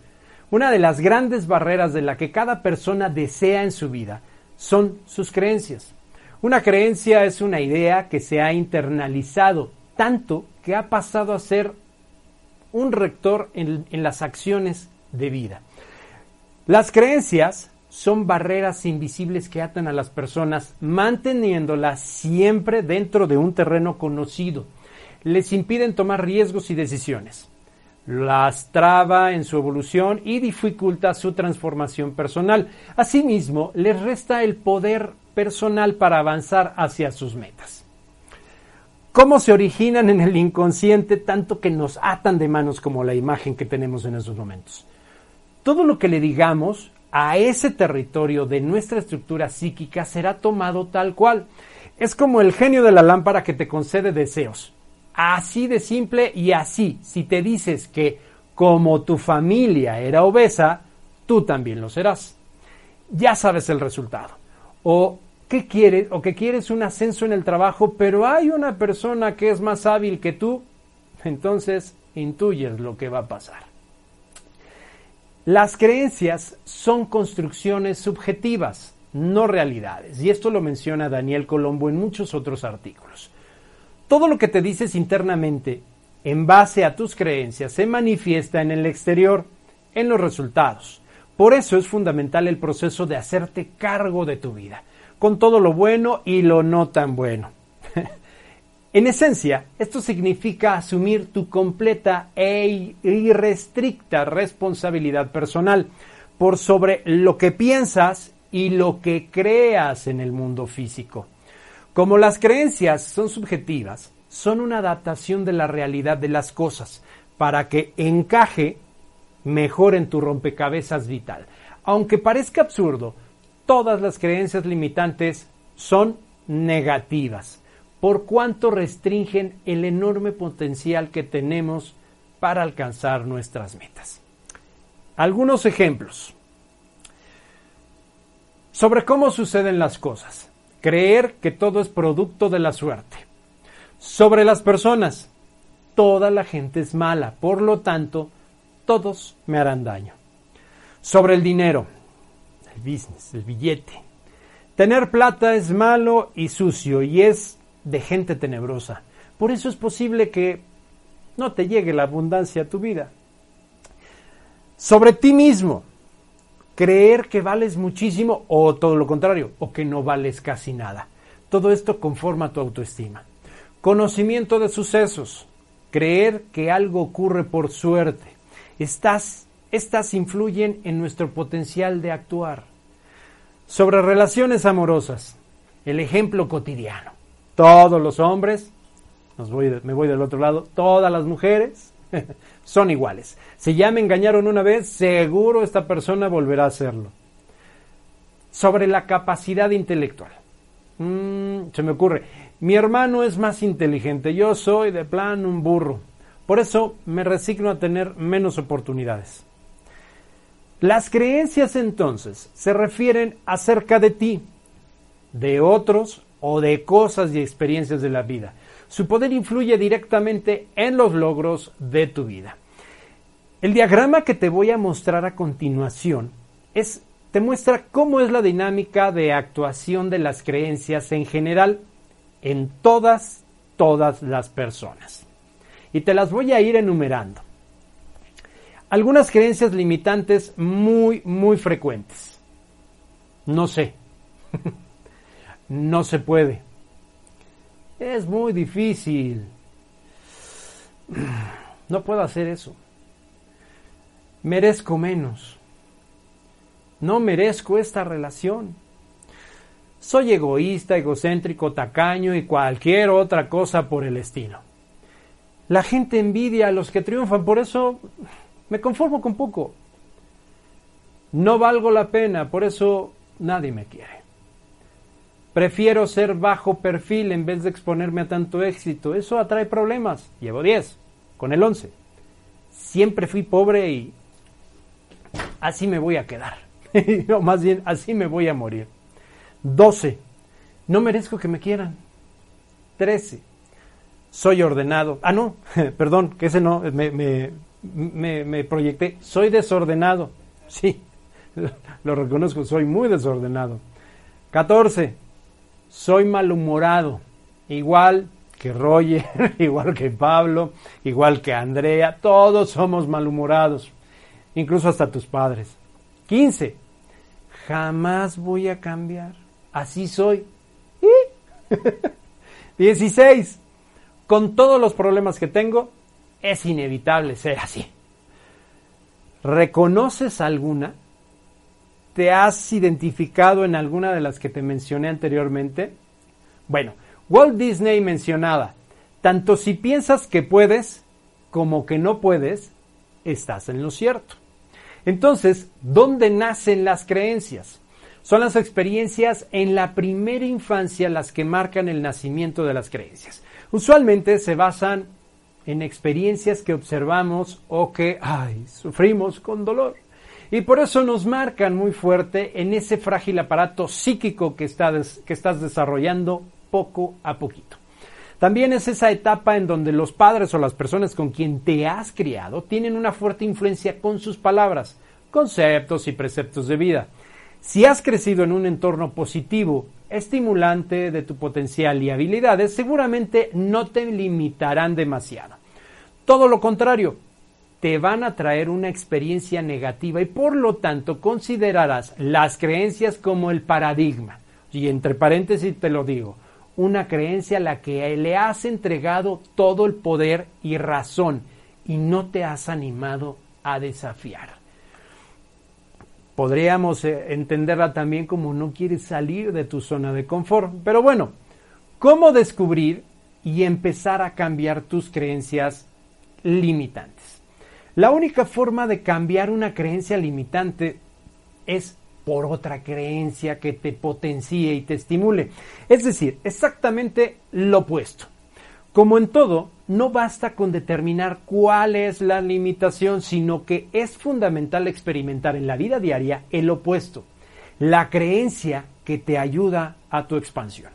Una de las grandes barreras de la que cada persona desea en su vida son sus creencias. Una creencia es una idea que se ha internalizado tanto que ha pasado a ser un rector en, las acciones de vida. Las creencias son barreras invisibles que atan a las personas, manteniéndolas siempre dentro de un terreno conocido. Les impiden tomar riesgos y decisiones las traba en su evolución y dificulta su transformación personal. Asimismo, les resta el poder personal para avanzar hacia sus metas. ¿Cómo se originan en el inconsciente tanto que nos atan de manos como la imagen que tenemos en esos momentos? Todo lo que le digamos a ese territorio de nuestra estructura psíquica será tomado tal cual. Es como el genio de la lámpara que te concede deseos. Así de simple y así, si te dices que como tu familia era obesa, tú también lo serás. Ya sabes el resultado. O que quieres o que quieres un ascenso en el trabajo, pero hay una persona que es más hábil que tú, entonces intuyes lo que va a pasar. Las creencias son construcciones subjetivas, no realidades, y esto lo menciona Daniel Colombo en muchos otros artículos. Todo lo que te dices internamente en base a tus creencias se manifiesta en el exterior, en los resultados. Por eso es fundamental el proceso de hacerte cargo de tu vida, con todo lo bueno y lo no tan bueno. en esencia, esto significa asumir tu completa e irrestricta responsabilidad personal por sobre lo que piensas y lo que creas en el mundo físico. Como las creencias son subjetivas, son una adaptación de la realidad de las cosas para que encaje mejor en tu rompecabezas vital. Aunque parezca absurdo, todas las creencias limitantes son negativas, por cuanto restringen el enorme potencial que tenemos para alcanzar nuestras metas. Algunos ejemplos sobre cómo suceden las cosas. Creer que todo es producto de la suerte. Sobre las personas. Toda la gente es mala, por lo tanto, todos me harán daño. Sobre el dinero, el business, el billete. Tener plata es malo y sucio y es de gente tenebrosa. Por eso es posible que no te llegue la abundancia a tu vida. Sobre ti mismo, creer que vales muchísimo o todo lo contrario, o que no vales casi nada. Todo esto conforma tu autoestima. Conocimiento de sucesos, creer que algo ocurre por suerte, estas, estas influyen en nuestro potencial de actuar. Sobre relaciones amorosas, el ejemplo cotidiano. Todos los hombres, me voy del otro lado, todas las mujeres son iguales. Si ya me engañaron una vez, seguro esta persona volverá a hacerlo. Sobre la capacidad intelectual. Mm, se me ocurre, mi hermano es más inteligente, yo soy de plan un burro. Por eso me resigno a tener menos oportunidades. Las creencias entonces se refieren acerca de ti, de otros o de cosas y experiencias de la vida. Su poder influye directamente en los logros de tu vida. El diagrama que te voy a mostrar a continuación te muestra cómo es la dinámica de actuación de las creencias en general en todas, todas las personas y te las voy a ir enumerando. Algunas creencias limitantes muy, muy frecuentes. No sé. no se puede. Es muy difícil. No puedo hacer eso. Merezco menos. No merezco esta relación. Soy egoísta, egocéntrico, tacaño y cualquier otra cosa por el estilo. La gente envidia a los que triunfan, por eso me conformo con poco. No valgo la pena, por eso nadie me quiere. Prefiero ser bajo perfil en vez de exponerme a tanto éxito. Eso atrae problemas. Llevo 10, con el 11. Siempre fui pobre y así me voy a quedar. no, más bien, así me voy a morir. 12. No merezco que me quieran. 13 soy ordenado. Ah, no, perdón, que ese no, me, me, me, proyecté. Soy desordenado. Sí, lo reconozco, soy muy desordenado. 14. Soy malhumorado. Igual que Roger, igual que Pablo, igual que Andrea, todos somos malhumorados, incluso hasta tus padres. 15. Jamás voy a cambiar. Así soy. 16 con todos los problemas que tengo, es inevitable ser así. ¿Reconoces alguna? ¿Te has identificado en alguna de las que te mencioné anteriormente? Bueno, Walt Disney mencionaba, tanto si piensas que puedes como que no puedes, estás en lo cierto. Entonces, ¿dónde nacen las creencias? Son las experiencias en la primera infancia las que marcan el nacimiento de las creencias. Usualmente se basan en experiencias que observamos o que ay, sufrimos con dolor. Y por eso nos marcan muy fuerte en ese frágil aparato psíquico que, estás desarrollando poco a poquito. También es esa etapa en donde los padres o las personas con quien te has criado tienen una fuerte influencia con sus palabras, conceptos y preceptos de vida. Si has crecido en un entorno positivo, estimulante de tu potencial y habilidades, seguramente no te limitarán demasiado. Todo lo contrario, te van a traer una experiencia negativa y por lo tanto considerarás las creencias como el paradigma. Y entre paréntesis te lo digo, una creencia a la que le has entregado todo el poder y razón y no te has animado a desafiar podríamos eh, entenderla también como no quieres salir de tu zona de confort. Pero bueno, ¿cómo descubrir y empezar a cambiar tus creencias limitantes? La única forma de cambiar una creencia limitante es por otra creencia que te potencie y te estimule. Es decir, exactamente lo opuesto. Como en todo, no basta con determinar cuál es la limitación, sino que es fundamental experimentar en la vida diaria el opuesto, la creencia que te ayuda a tu expansión.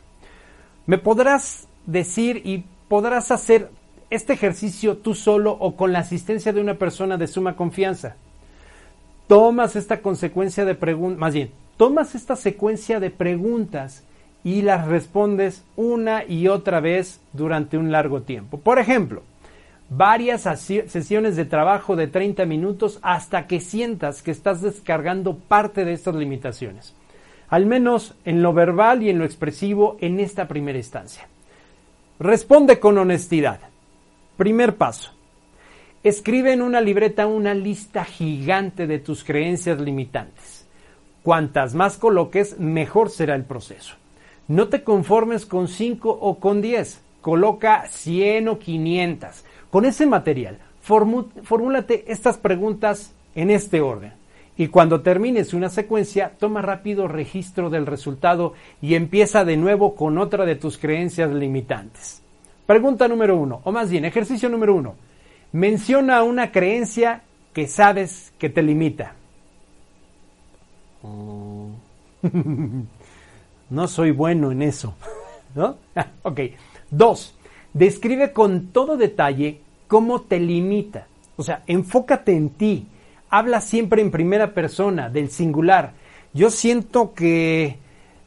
Me podrás decir y podrás hacer este ejercicio tú solo o con la asistencia de una persona de suma confianza. Tomas esta consecuencia de preguntas, más bien, tomas esta secuencia de preguntas y las respondes una y otra vez durante un largo tiempo. Por ejemplo, varias sesiones de trabajo de 30 minutos hasta que sientas que estás descargando parte de estas limitaciones, al menos en lo verbal y en lo expresivo en esta primera instancia. Responde con honestidad. Primer paso. Escribe en una libreta una lista gigante de tus creencias limitantes. Cuantas más coloques, mejor será el proceso. No te conformes con 5 o con 10. Coloca 100 o 500. Con ese material, formúlate estas preguntas en este orden. Y cuando termines una secuencia, toma rápido registro del resultado y empieza de nuevo con otra de tus creencias limitantes. Pregunta número uno, o más bien, ejercicio número uno. Menciona una creencia que sabes que te limita. Oh. No soy bueno en eso. ¿No? ok. Dos, describe con todo detalle cómo te limita. O sea, enfócate en ti. Habla siempre en primera persona, del singular. Yo siento que,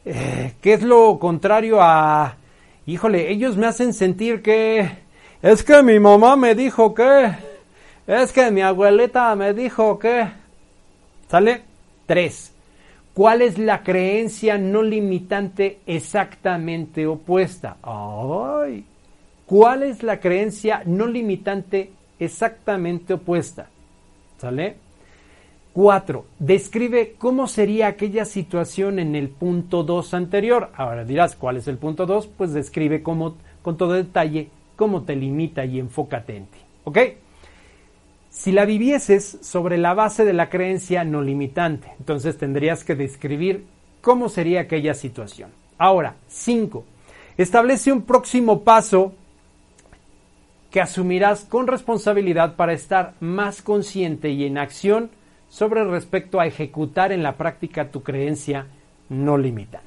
eh, que es lo contrario a, híjole, ellos me hacen sentir que es que mi mamá me dijo que, es que mi abuelita me dijo que, ¿sale? Tres, ¿Cuál es la creencia no limitante exactamente opuesta? ¡Ay! ¿Cuál es la creencia no limitante exactamente opuesta? ¿Sale? Cuatro, describe cómo sería aquella situación en el punto 2 anterior. Ahora dirás, ¿cuál es el punto 2? Pues describe con todo detalle cómo te limita y enfócate en ti. ¿Ok? Si la vivieses sobre la base de la creencia no limitante, entonces tendrías que describir cómo sería aquella situación. Ahora, 5. Establece un próximo paso que asumirás con responsabilidad para estar más consciente y en acción sobre respecto a ejecutar en la práctica tu creencia no limitante.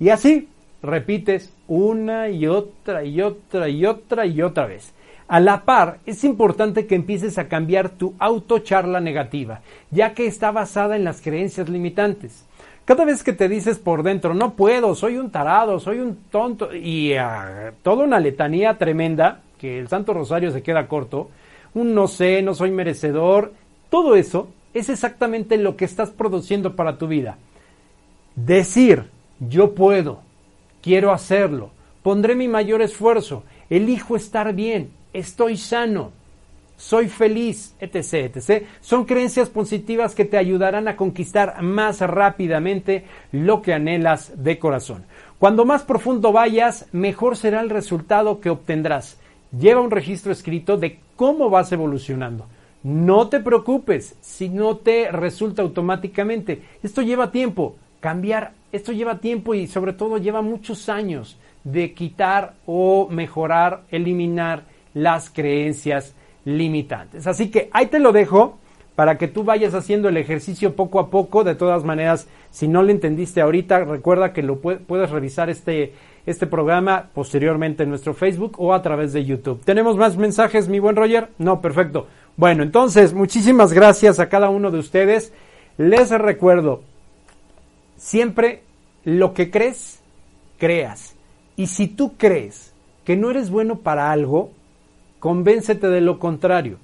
Y así repites una y otra y otra y otra y otra vez. A la par, es importante que empieces a cambiar tu autocharla negativa, ya que está basada en las creencias limitantes. Cada vez que te dices por dentro, no puedo, soy un tarado, soy un tonto, y ah, toda una letanía tremenda, que el Santo Rosario se queda corto, un no sé, no soy merecedor, todo eso es exactamente lo que estás produciendo para tu vida. Decir, yo puedo, quiero hacerlo, pondré mi mayor esfuerzo, elijo estar bien, estoy sano, soy feliz, etc., etc. Son creencias positivas que te ayudarán a conquistar más rápidamente lo que anhelas de corazón. Cuando más profundo vayas, mejor será el resultado que obtendrás. Lleva un registro escrito de cómo vas evolucionando. No te preocupes si no te resulta automáticamente. Esto lleva tiempo. Cambiar, esto lleva tiempo y sobre todo lleva muchos años de quitar o mejorar, eliminar las creencias limitantes. Así que ahí te lo dejo para que tú vayas haciendo el ejercicio poco a poco. De todas maneras, si no lo entendiste ahorita, recuerda que lo puedes revisar este, este programa posteriormente en nuestro Facebook o a través de YouTube. ¿Tenemos más mensajes, mi buen Roger? No, perfecto. Bueno, entonces, muchísimas gracias a cada uno de ustedes. Les recuerdo, siempre lo que crees, creas. Y si tú crees que no eres bueno para algo, convéncete de lo contrario.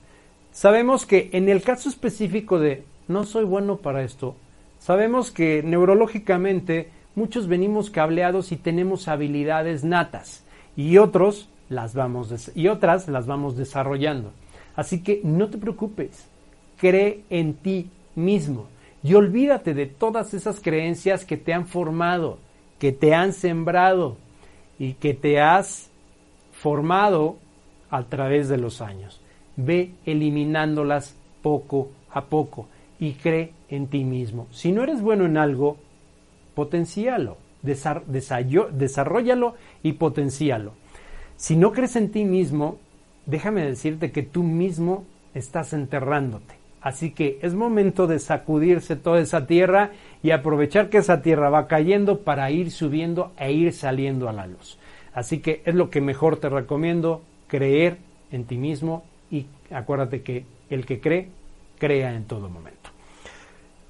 Sabemos que en el caso específico de no soy bueno para esto, sabemos que neurológicamente muchos venimos cableados y tenemos habilidades natas y otros las vamos y otras las vamos desarrollando. Así que no te preocupes, cree en ti mismo y olvídate de todas esas creencias que te han formado, que te han sembrado y que te has formado a través de los años ve eliminándolas poco a poco y cree en ti mismo. Si no eres bueno en algo, potencialo, desarrollalo y potencialo. Si no crees en ti mismo, déjame decirte que tú mismo estás enterrándote. Así que es momento de sacudirse toda esa tierra y aprovechar que esa tierra va cayendo para ir subiendo e ir saliendo a la luz. Así que es lo que mejor te recomiendo, creer en ti mismo y acuérdate que el que cree, crea en todo momento.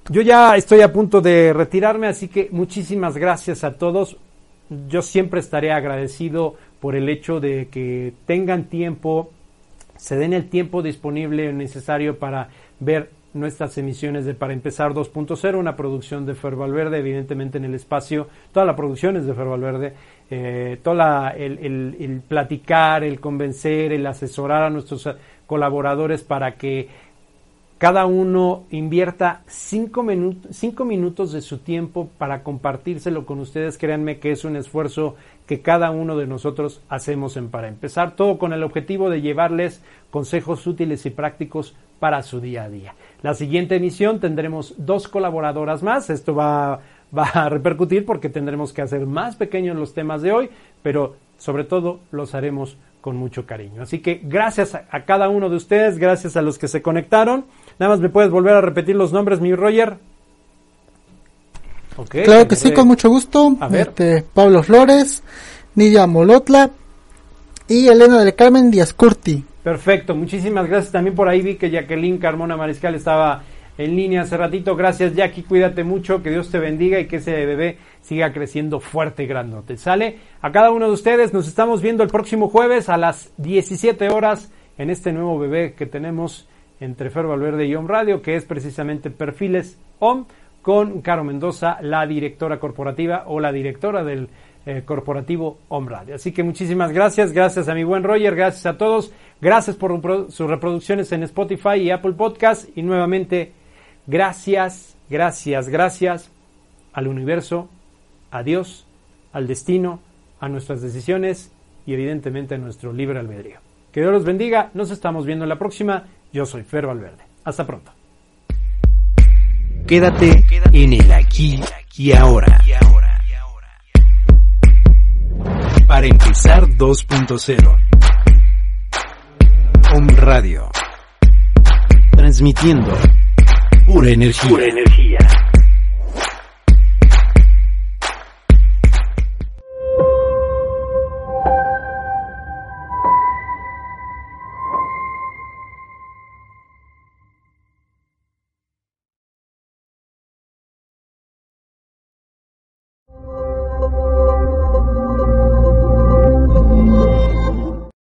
Yo ya estoy a punto de retirarme, así que muchísimas gracias a todos. Yo siempre estaré agradecido por el hecho de que tengan tiempo, se den el tiempo disponible necesario para ver nuestras emisiones de Para Empezar 2.0, una producción de Fer Valverde, evidentemente en el espacio, toda la producción es de Fer Valverde, eh, todo el, platicar, el convencer, el asesorar a nuestros colaboradores para que cada uno invierta cinco, minutos de su tiempo para compartírselo con ustedes. Créanme que es un esfuerzo que cada uno de nosotros hacemos en para empezar, todo con el objetivo de llevarles consejos útiles y prácticos para su día a día. La siguiente emisión tendremos dos colaboradoras más. Esto va va a repercutir porque tendremos que hacer más pequeños los temas de hoy, pero sobre todo los haremos con mucho cariño. Así que gracias a, cada uno de ustedes, gracias a los que se conectaron. Nada más me puedes volver a repetir los nombres, mi Roger. claro que sí, con mucho gusto. Este, Pablo Flores, Nidia Molotla y Elena del Carmen Díaz Curti. Perfecto, muchísimas gracias. También por ahí vi que Jacqueline Carmona Mariscal estaba en línea hace ratito. Gracias, Jackie. Cuídate mucho. Que Dios te bendiga y que ese bebé siga creciendo fuerte y grandote. ¿Sale? A cada uno de ustedes nos estamos viendo el próximo jueves a las 17 horas en este nuevo bebé que tenemos entre Fer Valverde y OM Radio, que es precisamente Perfiles OM, con Caro Mendoza, la directora corporativa o la directora del eh, corporativo OM Radio. Así que muchísimas gracias, gracias a mi buen Roger, gracias a todos, gracias por sus reproducciones en Spotify y Apple Podcast y nuevamente Gracias, gracias, gracias al universo, a Dios, al destino, a nuestras decisiones y evidentemente a nuestro libre albedrío. Que Dios los bendiga, nos estamos viendo en la próxima. Yo soy Fer Valverde. Hasta pronto. Quédate en el aquí y ahora. Para empezar 2.0. Om Radio. Transmitiendo Pura energía. Pura energía.